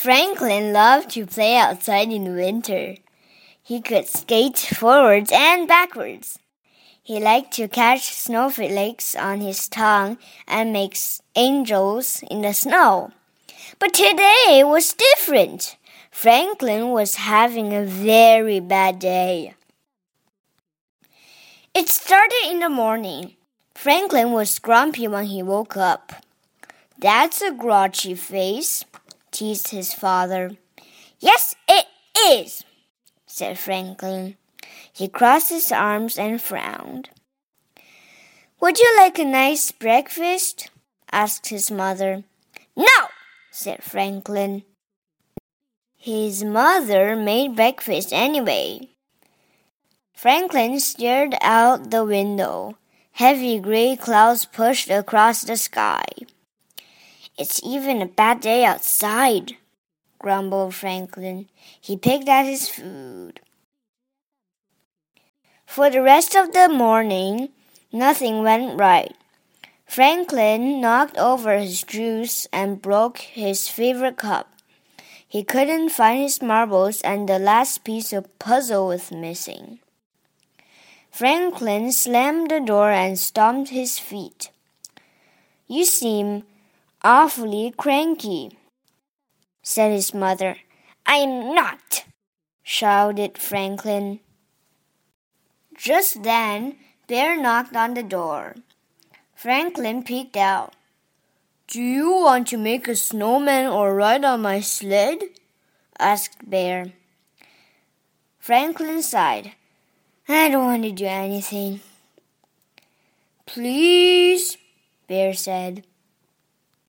Franklin loved to play outside in winter. He could skate forwards and backwards. He liked to catch snowflakes on his tongue and make angels in the snow. But today was different. Franklin was having a very bad day. It started in the morning. Franklin was grumpy when he woke up. That's a grouchy face, teased his father. Yes, it is, said Franklin. He crossed his arms and frowned. Would you like a nice breakfast? asked his mother. No, said Franklin. His mother made breakfast anyway. Franklin stared out the window. Heavy gray clouds pushed across the sky. It's even a bad day outside, grumbled Franklin. He picked at his food. For the rest of the morning, nothing went right. Franklin knocked over his juice and broke his favorite cup. He couldn't find his marbles, and the last piece of puzzle was missing. Franklin slammed the door and stomped his feet. You seem awfully cranky, said his mother. I'm not, shouted Franklin. Just then, Bear knocked on the door. Franklin peeked out. Do you want to make a snowman or ride on my sled? asked Bear. Franklin sighed. I don't want to do anything. Please, Bear said.